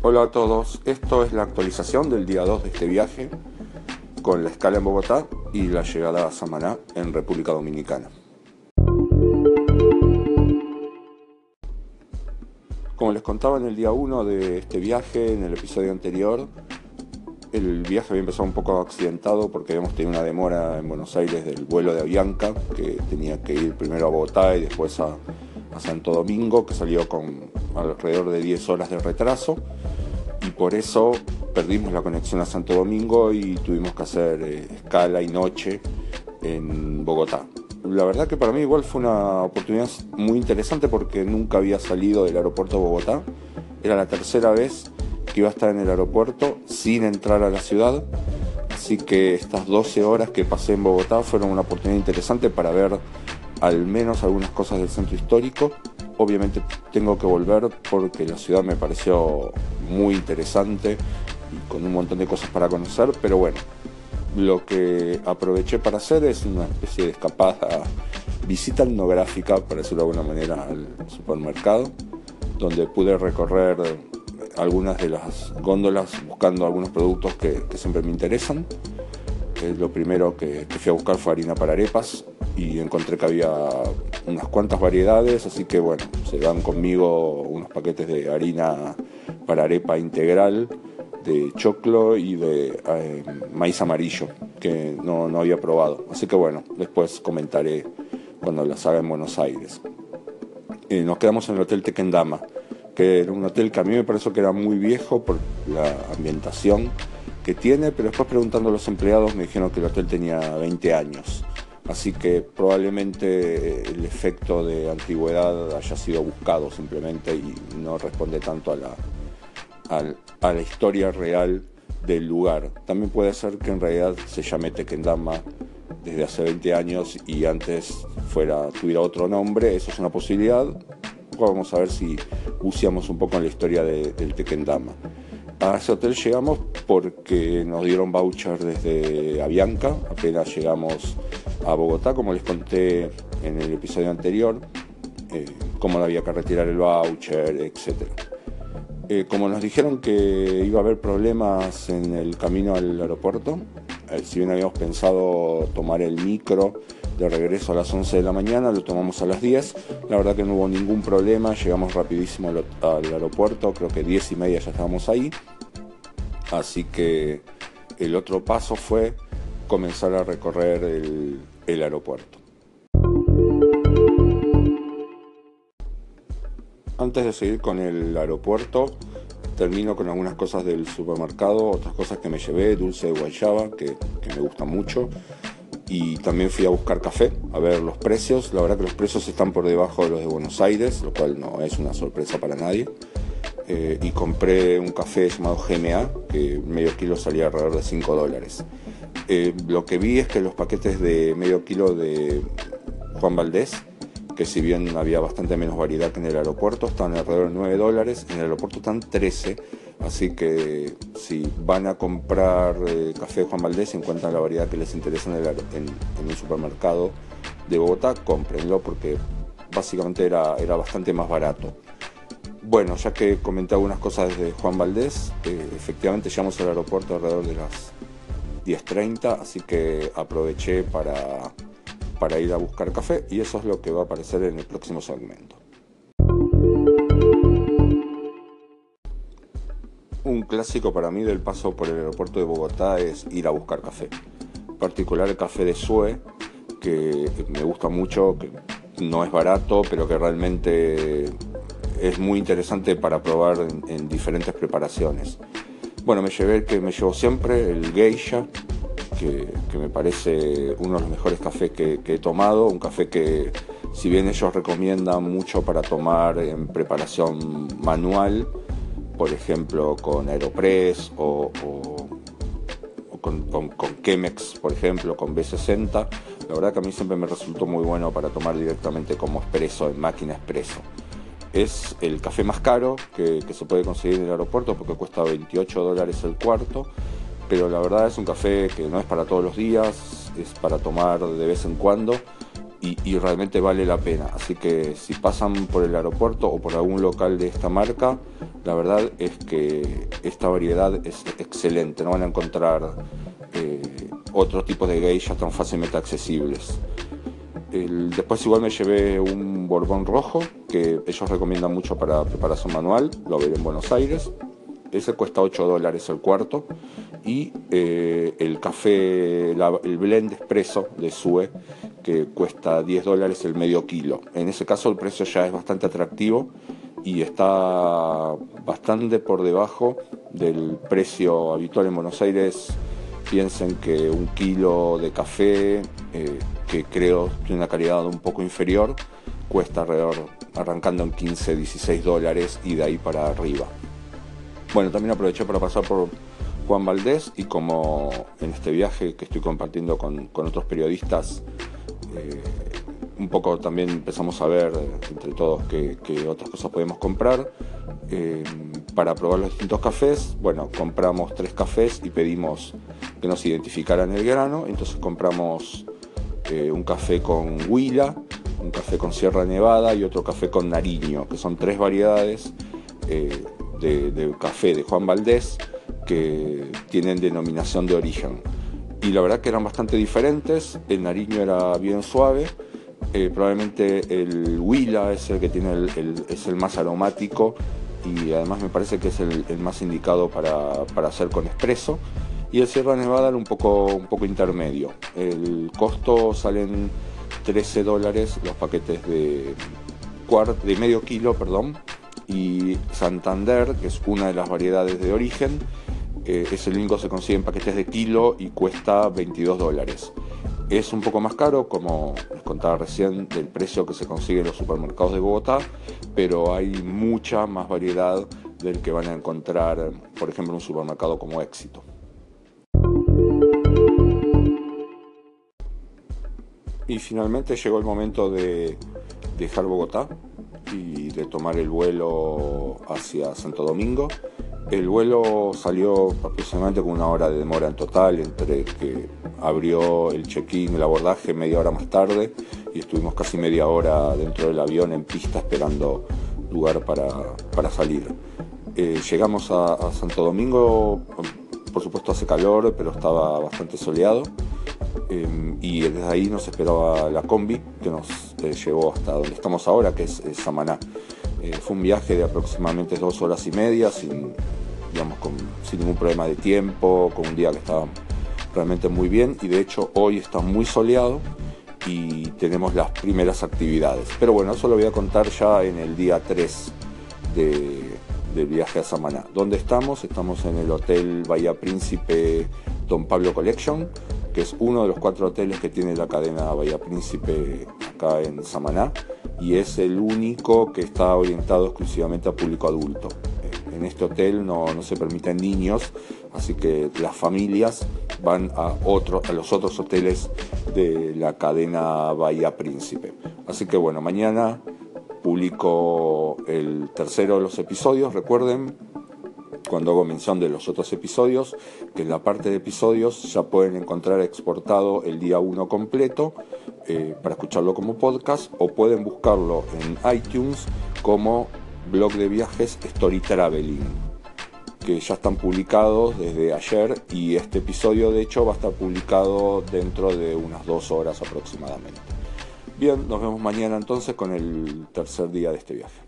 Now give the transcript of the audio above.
Hola a todos, esto es la actualización del día 2 de este viaje con la escala en Bogotá y la llegada a Samaná en República Dominicana. Como les contaba en el día 1 de este viaje, en el episodio anterior, el viaje había empezado un poco accidentado porque habíamos tenido una demora en Buenos Aires del vuelo de Avianca, que tenía que ir primero a Bogotá y después a, Santo Domingo, que salió con alrededor de 10 horas de retraso. Y por eso perdimos la conexión a Santo Domingo y tuvimos que hacer eh, escala y noche en Bogotá. La verdad que para mí igual fue una oportunidad muy interesante porque nunca había salido del aeropuerto de Bogotá. Era la tercera vez que iba a estar en el aeropuerto sin entrar a la ciudad. Así que estas 12 horas que pasé en Bogotá fueron una oportunidad interesante para ver al menos algunas cosas del centro histórico. Obviamente tengo que volver porque la ciudad me pareció muy interesante y con un montón de cosas para conocer, pero bueno, lo que aproveché para hacer es una especie de escapada, visita etnográfica, por decirlo de alguna manera, al supermercado, donde pude recorrer algunas de las góndolas buscando algunos productos que, siempre me interesan. lo primero que, fui a buscar fue harina para arepas y encontré que había unas cuantas variedades, así que bueno, se dan conmigo unos paquetes de harina para arepa integral, de choclo y de eh, maíz amarillo, que no, no, había probado. Así que bueno, después comentaré cuando las haga en Buenos Aires. Eh, nos quedamos en el Hotel Tequendama que era un hotel que a mí me pareció que era muy viejo por la ambientación que tiene, pero después preguntando a los empleados me dijeron que el hotel tenía 20 años. Así que probablemente el efecto de antigüedad haya sido buscado simplemente y no responde tanto a la, a, la historia real del lugar. También puede ser que en realidad se llame Tequendama desde hace 20 años y antes fuera, tuviera otro nombre, eso es una posibilidad, vamos a ver si buceamos un poco en la historia del Tequendama. A ese hotel llegamos porque nos dieron voucher desde Avianca, apenas llegamos a Bogotá, como les conté en el episodio anterior, eh, cómo había que retirar el voucher, etc. Eh, como nos dijeron que iba a haber problemas en el camino al aeropuerto, eh, si bien habíamos pensado tomar el micro de regreso a las 11 de la mañana, lo tomamos a las 10. La verdad que no hubo ningún problema, llegamos rapidísimo al, aeropuerto, creo que 10 y media ya estábamos ahí. Así que el otro paso fue comenzar a recorrer el, el aeropuerto. Antes de seguir con el aeropuerto, termino con algunas cosas del supermercado, otras cosas que me llevé, dulce de guayaba, que, que me gusta mucho y también fui a buscar café, a ver los precios. La verdad que los precios están por debajo de los de Buenos Aires, lo cual no es una sorpresa para nadie. Eh, y compré un café llamado GMA, que medio kilo salía alrededor de 5 dólares. Eh, lo que vi es que los paquetes de medio kilo de Juan Valdés, que si bien había bastante menos variedad que en el aeropuerto, están alrededor de 9 dólares, en el aeropuerto están 13 Así que si van a comprar eh, café Juan Valdés, encuentran la variedad que les interesa en, el, un supermercado de Bogotá, cómprenlo porque básicamente era, bastante más barato. Bueno, ya que comenté algunas cosas desde Juan Valdés, eh, efectivamente llegamos al aeropuerto alrededor de las 10.30, así que aproveché para, para ir a buscar café y eso es lo que va a aparecer en el próximo segmento. Un clásico para mí del paso por el aeropuerto de Bogotá es ir a buscar café. En particular el café de Sue, que me gusta mucho, que no es barato, pero que realmente es muy interesante para probar en, diferentes preparaciones. Bueno, me llevé el que me llevo siempre, el Geisha, que, me parece uno de los mejores cafés que, he tomado, un café que si bien ellos recomiendan mucho para tomar en preparación manual, por ejemplo, con Aeropress o, con, Chemex, por ejemplo, con B60. La verdad que a mí siempre me resultó muy bueno para tomar directamente como expreso, en máquina expreso. Es el café más caro que, se puede conseguir en el aeropuerto porque cuesta 28 dólares el cuarto, pero la verdad es un café que no es para todos los días, es para tomar de vez en cuando y, realmente vale la pena. Así que si pasan por el aeropuerto o por algún local de esta marca, la verdad es que esta variedad es excelente. No van a encontrar eh, otros tipos de geishas tan fácilmente accesibles. Después igual me llevé un borbón rojo que ellos recomiendan mucho para preparación manual, lo veré en Buenos Aires. Ese cuesta 8 dólares el cuarto. Y eh, el café, el blend expreso de Sue, que cuesta 10 dólares el medio kilo. En ese caso el precio ya es bastante atractivo y está bastante por debajo del precio habitual en Buenos Aires. Piensen que un kilo de café, eh, que creo tiene una calidad un poco inferior, cuesta alrededor, arrancando en 15, 16 dólares y de ahí para arriba. Bueno, también aproveché para pasar por Juan Valdés y como en este viaje que estoy compartiendo con, otros periodistas, eh, un poco también empezamos a ver entre todos qué, otras cosas podemos comprar. Eh, para probar los distintos cafés, bueno, compramos tres cafés y pedimos que nos identificaran el grano, entonces compramos eh, un café con Huila, un café con Sierra Nevada y otro café con Nariño, que son tres variedades de, café de Juan Valdés que tienen denominación de origen. Y la verdad que eran bastante diferentes, el nariño era bien suave, eh, probablemente el Huila es el que tiene el, es el más aromático y además me parece que es el, más indicado para, hacer con espresso. Y el Sierra Nevada un poco, un poco intermedio. El costo salen 13 dólares los paquetes de, de medio kilo, perdón, y Santander, que es una de las variedades de origen, eh, ese lingo se consigue en paquetes de kilo y cuesta 22 dólares. Es un poco más caro, como les contaba recién, del precio que se consigue en los supermercados de Bogotá, pero hay mucha más variedad del que van a encontrar, por ejemplo, en un supermercado como Éxito. Y finalmente llegó el momento de dejar Bogotá y de tomar el vuelo hacia Santo Domingo. El vuelo salió aproximadamente con una hora de demora en total, entre que abrió el check-in, el abordaje media hora más tarde y estuvimos casi media hora dentro del avión en pista esperando lugar para, salir. Eh, llegamos a Santo Domingo, por supuesto hace calor, pero estaba bastante soleado. Em, y desde ahí nos esperaba la combi que nos eh, llevó hasta donde estamos ahora, que es, Samaná. Eh, fue un viaje de aproximadamente dos horas y media, sin, digamos, sin ningún problema de tiempo, con un día que estaba realmente muy bien y de hecho hoy está muy soleado y tenemos las primeras actividades. Pero bueno, eso lo voy a contar ya en el día 3 de, del viaje a Samaná. ¿Dónde estamos? Estamos en el Hotel Bahía Príncipe Don Pablo Collection que es uno de los cuatro hoteles que tiene la cadena Bahía Príncipe acá en Samaná y es el único que está orientado exclusivamente a público adulto. En este hotel no, se permiten niños, así que las familias van a, otro, a los otros hoteles de la cadena Bahía Príncipe. Así que bueno, mañana publico el tercero de los episodios, recuerden, cuando hago mención de los otros episodios, que en la parte de episodios ya pueden encontrar exportado el día 1 completo eh, para escucharlo como podcast o pueden buscarlo en iTunes como blog de viajes Story Traveling, que ya están publicados desde ayer y este episodio de hecho va a estar publicado dentro de unas dos horas aproximadamente. Bien, nos vemos mañana entonces con el tercer día de este viaje.